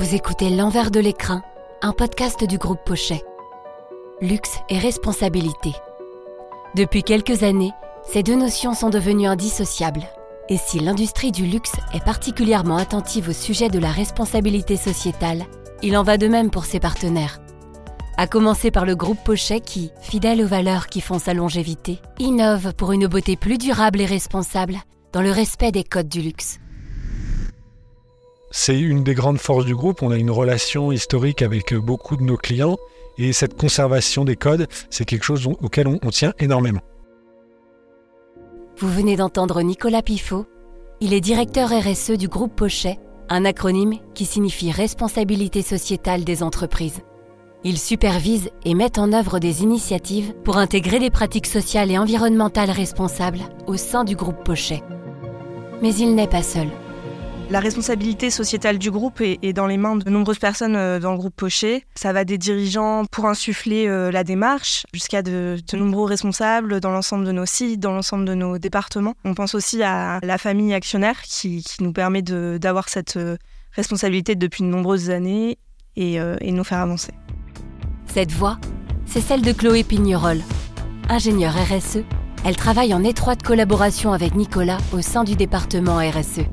Vous écoutez L'envers de l'écran, un podcast du groupe Pochet. Luxe et responsabilité. Depuis quelques années, ces deux notions sont devenues indissociables. Et si l'industrie du luxe est particulièrement attentive au sujet de la responsabilité sociétale, il en va de même pour ses partenaires. À commencer par le groupe Pochet qui, fidèle aux valeurs qui font sa longévité, innove pour une beauté plus durable et responsable dans le respect des codes du luxe. C'est une des grandes forces du groupe. On a une relation historique avec beaucoup de nos clients et cette conservation des codes, c'est quelque chose auquel on, tient énormément. Vous venez d'entendre Nicolas Pifot. Il est directeur RSE du groupe Pochet, un acronyme qui signifie Responsabilité sociétale des entreprises. Il supervise et met en œuvre des initiatives pour intégrer des pratiques sociales et environnementales responsables au sein du groupe Pochet. Mais il n'est pas seul. La responsabilité sociétale du groupe est, dans les mains de nombreuses personnes euh, dans le groupe Pochet. Ça va des dirigeants pour insuffler euh, la démarche jusqu'à de, nombreux responsables dans l'ensemble de nos sites, dans l'ensemble de nos départements. On pense aussi à la famille actionnaire qui, nous permet d'avoir cette euh, responsabilité depuis de nombreuses années et, et nous faire avancer. Cette voix, c'est celle de Chloé Pignerol. Ingénieure RSE, elle travaille en étroite collaboration avec Nicolas au sein du département RSE.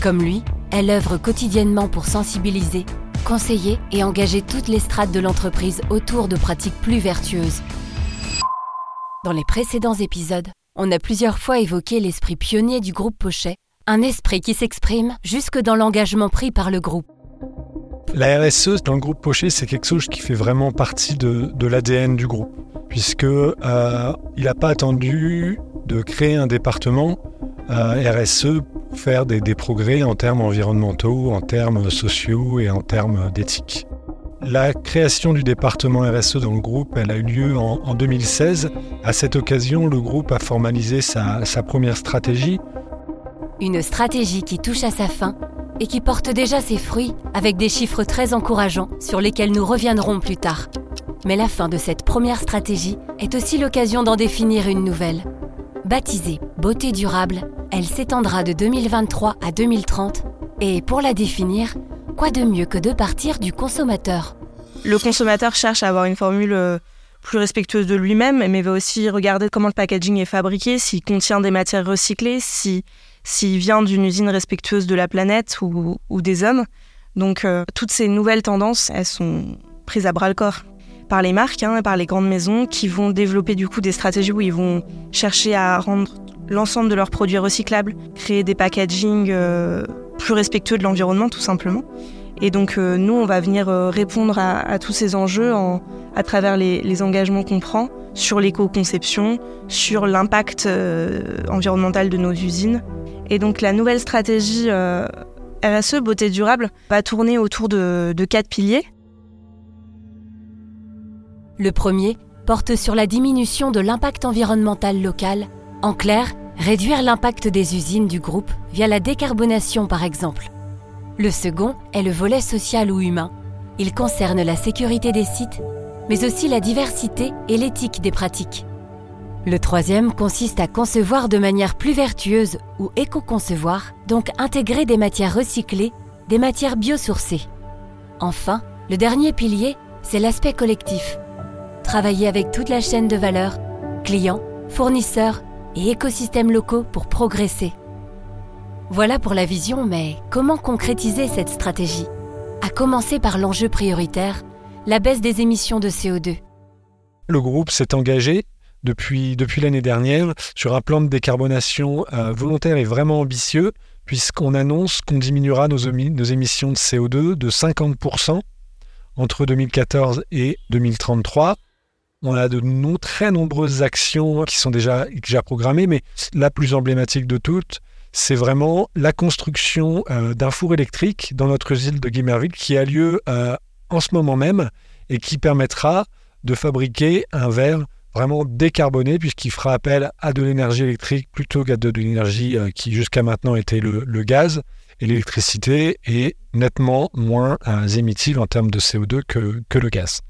Comme lui, elle œuvre quotidiennement pour sensibiliser, conseiller et engager toutes les strates de l'entreprise autour de pratiques plus vertueuses. Dans les précédents épisodes, on a plusieurs fois évoqué l'esprit pionnier du groupe Pochet, un esprit qui s'exprime jusque dans l'engagement pris par le groupe. La RSE dans le groupe Pochet, c'est quelque chose qui fait vraiment partie de, l'ADN du groupe, puisque euh, il n'a pas attendu de créer un département euh, RSE faire des, progrès en termes environnementaux, en termes sociaux et en termes d'éthique. La création du département RSE dans le groupe, a eu lieu en, 2016. À cette occasion, le groupe a formalisé sa, sa première stratégie. Une stratégie qui touche à sa fin et qui porte déjà ses fruits avec des chiffres très encourageants sur lesquels nous reviendrons plus tard. Mais la fin de cette première stratégie est aussi l'occasion d'en définir une nouvelle. Baptisée Beauté durable, elle s'étendra de 2023 à 2030 et pour la définir, quoi de mieux que de partir du consommateur? Le consommateur cherche à avoir une formule euh, plus respectueuse de lui-même, mais va aussi regarder comment le packaging est fabriqué, s'il contient des matières recyclées, s'il vient d'une usine respectueuse de la planète ou, des hommes. Donc euh, toutes ces nouvelles tendances, elles sont prises à bras le corps par les marques, hein, par les grandes maisons, qui vont développer du coup des stratégies où ils vont chercher à rendre l'ensemble de leurs produits recyclables, créer des packagings euh, plus respectueux de l'environnement tout simplement. Et donc euh, nous, on va venir euh, répondre à, tous ces enjeux à travers les, engagements qu'on prend sur l'éco-conception, sur l'impact environnemental de nos usines. Et donc la nouvelle stratégie RSE, beauté durable, va tourner autour de quatre piliers. Le premier porte sur la diminution de l'impact environnemental local. En clair, réduire l'impact des usines du groupe via la décarbonation par exemple. Le second est le volet social ou humain. Il concerne la sécurité des sites, mais aussi la diversité et l'éthique des pratiques. Le troisième consiste à concevoir de manière plus vertueuse ou éco-concevoir, donc intégrer des matières recyclées, des matières biosourcées. Enfin, le dernier pilier, c'est l'aspect collectif. Travailler avec toute la chaîne de valeur, clients, fournisseurs, et écosystèmes locaux pour progresser. Voilà pour la vision, mais comment concrétiser cette stratégie? À commencer par l'enjeu prioritaire, la baisse des émissions de CO2. Le groupe s'est engagé depuis, l'année dernière sur un plan de décarbonation euh, volontaire et vraiment ambitieux, puisqu'on annonce qu'on diminuera nos, nos émissions de CO2 de 50% entre 2014 et 2033 on a de très nombreuses actions qui sont déjà, déjà programmées, mais la plus emblématique de toutes, c'est vraiment la construction euh, d'un four électrique dans notre usine de Guimerville qui a lieu euh, en ce moment même et qui permettra de fabriquer un verre vraiment décarboné puisqu'il fera appel à de l'énergie électrique plutôt qu'à de, l'énergie euh, qui jusqu'à maintenant était le, gaz. Et l'électricité est nettement moins émittive en termes de CO2 que le gaz.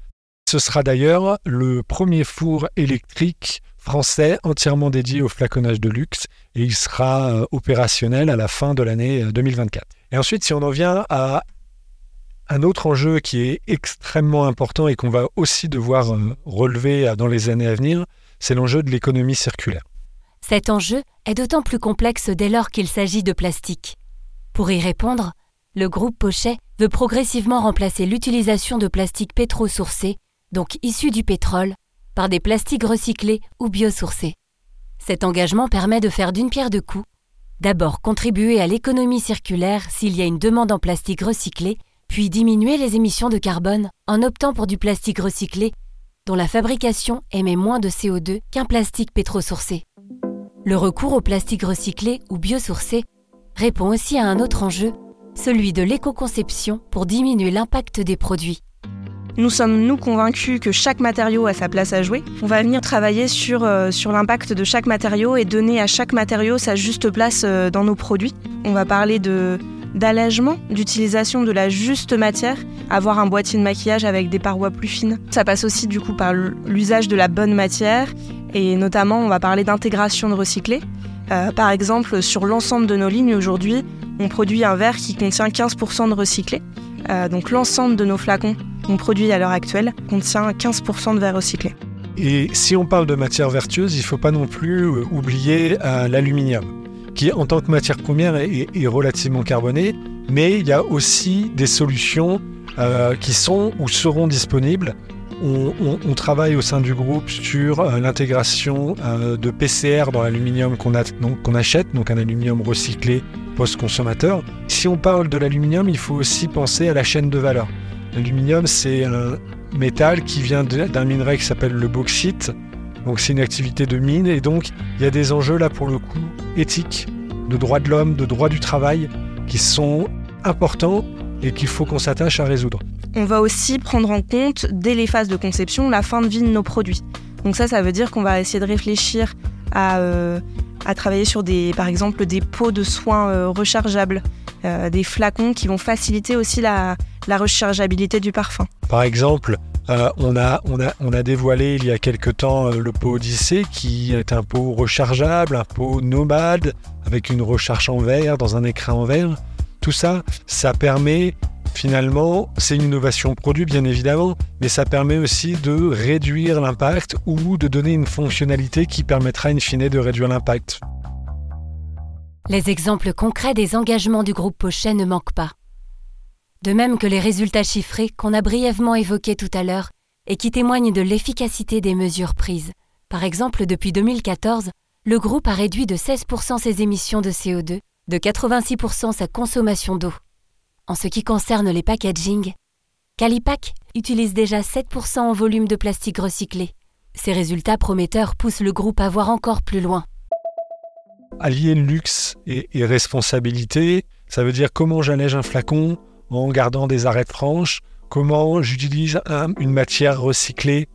Ce sera d'ailleurs le premier four électrique français entièrement dédié au flaconnage de luxe et il sera euh, opérationnel à la fin de l'année 2024. Euh, et ensuite, si on en vient à, Un autre enjeu qui est extrêmement important et qu'on va aussi devoir euh, relever dans les années à venir, c'est l'enjeu de l'économie circulaire. Cet enjeu est d'autant plus complexe dès lors qu'il s'agit de plastique. Pour y répondre, le groupe Pochet veut progressivement remplacer l'utilisation de plastique pétro-sourcés, donc issus du pétrole, par des plastiques recyclés ou biosourcés. Cet engagement permet de faire d'une pierre deux coups. D'abord contribuer à l'économie circulaire s'il y a une demande en plastique recyclé, puis diminuer les émissions de carbone en optant pour du plastique recyclé dont la fabrication émet moins de CO2 qu'un plastique pétro-sourcé. Le recours au plastique recyclé ou biosourcé répond aussi à un autre enjeu, celui de l'éco-conception pour diminuer l'impact des produits. Nous sommes, nous, convaincus que chaque matériau a sa place à jouer. On va venir travailler sur, euh, sur l'impact de chaque matériau et donner à chaque matériau sa juste place euh, dans nos produits. On va parler de, d'allègement, d'utilisation de la juste matière, avoir un boîtier de maquillage avec des parois plus fines. Ça passe aussi du coup par l'usage de la bonne matière et notamment on va parler d'intégration de recyclés. Euh, par exemple, sur l'ensemble de nos lignes aujourd'hui, on produit un verre qui contient 15% de recyclé. Donc l'ensemble de nos flacons qu'on produit à l'heure actuelle contient 15% de verre recyclé. Et si on parle de matière vertueuse, il ne faut pas non plus euh, oublier l'aluminium qui en tant que matière première est, relativement carbonée, mais il y a aussi des solutions euh, qui sont ou seront disponibles. On, travaille au sein du groupe sur euh, l'intégration euh, de PCR dans l'aluminium qu'on achète, donc un aluminium recyclé post-consommateur. Si on parle de l'aluminium, il faut aussi penser à la chaîne de valeur. L'aluminium, c'est un métal qui vient d'un minerai qui s'appelle le bauxite, donc c'est une activité de mine et donc il y a des enjeux là pour le coup éthiques, de droits de l'homme, de droits du travail qui sont importants et qu'il faut qu'on s'attache à résoudre. On va aussi prendre en compte dès les phases de conception la fin de vie de nos produits. Donc ça, ça veut dire qu'on va essayer de réfléchir à, euh, à, travailler sur des, par exemple des pots de soins euh, rechargeables, euh, des flacons qui vont faciliter aussi la, rechargeabilité du parfum. Par exemple, euh, on, a, on, a, on, a, dévoilé il y a quelque temps le pot Odyssée qui est un pot rechargeable, un pot nomade avec une recharge en verre dans un écran en verre. Tout ça, ça permet finalement, c'est une innovation produit bien évidemment, mais ça permet aussi de réduire l'impact ou de donner une fonctionnalité qui permettra in fine de réduire l'impact. Les exemples concrets des engagements du groupe Pochet ne manquent pas de même que les résultats chiffrés qu'on a brièvement évoqués tout à l'heure et qui témoignent de l'efficacité des mesures prises. Par exemple, depuis 2014, le groupe a réduit de 16% ses émissions de CO2, de 86% sa consommation d'eau. En ce qui concerne les packaging, Calipac utilise déjà 7% en volume de plastique recyclé. Ces résultats prometteurs poussent le groupe à voir encore plus loin. Allier luxe et, responsabilité, ça veut dire comment j'allège un flacon, en gardant des arêtes franches, comment j'utilise une matière recyclée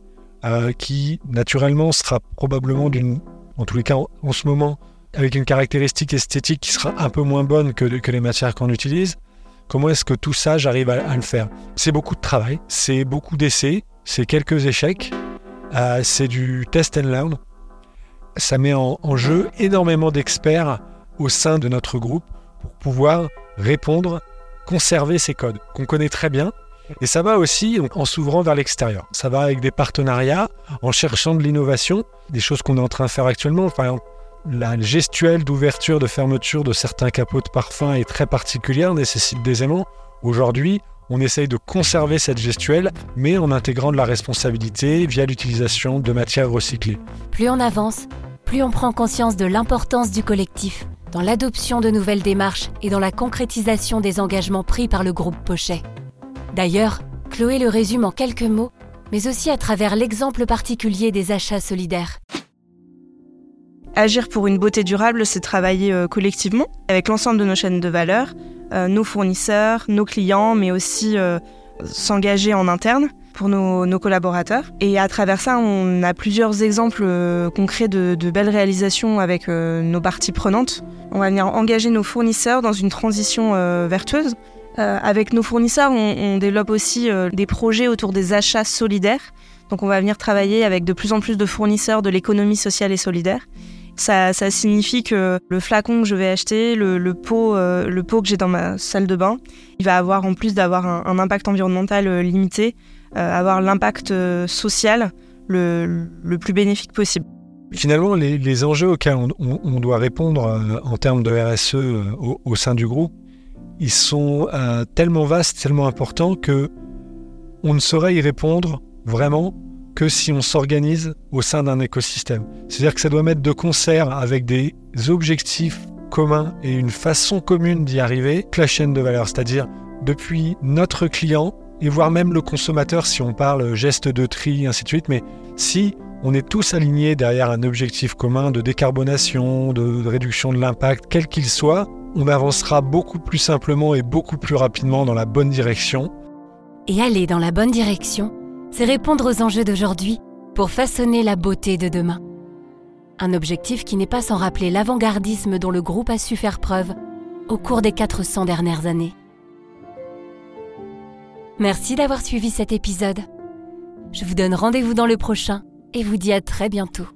euh, qui naturellement sera probablement d'une, en tous les cas en, ce moment, avec une caractéristique esthétique qui sera un peu moins bonne que les matières qu'on utilise. Comment est-ce que tout ça, j'arrive à, le faire? C'est beaucoup de travail, c'est beaucoup d'essais, c'est quelques échecs, euh, c'est du test and learn. Ça met en, en jeu énormément d'experts au sein de notre groupe pour pouvoir répondre conserver ces codes qu'on connaît très bien. Et ça va aussi en s'ouvrant vers l'extérieur. Ça va avec des partenariats, en cherchant de l'innovation, des choses qu'on est en train de faire actuellement. Par exemple, la gestuelle d'ouverture, de fermeture de certains capots de parfum est très particulière, nécessite des aimants. Aujourd'hui, on essaye de conserver cette gestuelle, mais en intégrant de la responsabilité via l'utilisation de matières recyclées. Plus on avance, plus on prend conscience de l'importance du collectif dans l'adoption de nouvelles démarches et dans la concrétisation des engagements pris par le groupe Pochet. D'ailleurs, Chloé le résume en quelques mots, mais aussi à travers l'exemple particulier des achats solidaires. Agir pour une beauté durable, c'est travailler euh, collectivement avec l'ensemble de nos chaînes de valeur, euh, nos fournisseurs, nos clients, mais aussi euh, s'engager en interne pour nos, collaborateurs. Et à travers ça, on a plusieurs exemples concrets de, belles réalisations avec nos parties prenantes. On va venir engager nos fournisseurs dans une transition euh, vertueuse. avec nos fournisseurs, on, développe aussi des projets autour des achats solidaires. Donc on va venir travailler avec de plus en plus de fournisseurs de l'économie sociale et solidaire. Ça, signifie que le flacon que je vais acheter, le, pot, euh, le pot que j'ai dans ma salle de bain, il va avoir, en plus d'avoir un, impact environnemental euh, limité, euh, avoir l'impact social le, plus bénéfique possible. Finalement, les, enjeux auxquels on, doit répondre en termes de RSE au, au, sein du groupe, ils sont tellement vastes, tellement importants que on ne saurait y répondre vraiment que si on s'organise au sein d'un écosystème. C'est-à-dire que ça doit mettre de concert avec des objectifs communs et une façon commune d'y arriver, la chaîne de valeur, c'est-à-dire depuis notre client et voire même le consommateur si on parle geste de tri, ainsi de suite, mais si on est tous alignés derrière un objectif commun de décarbonation, de réduction de l'impact, quel qu'il soit, on avancera beaucoup plus simplement et beaucoup plus rapidement dans la bonne direction. Et aller dans la bonne direction, c'est répondre aux enjeux d'aujourd'hui pour façonner la beauté de demain. Un objectif qui n'est pas sans rappeler l'avant-gardisme dont le groupe a su faire preuve au cours des 400 dernières années. Merci d'avoir suivi cet épisode. Je vous donne rendez-vous dans le prochain et vous dis à très bientôt.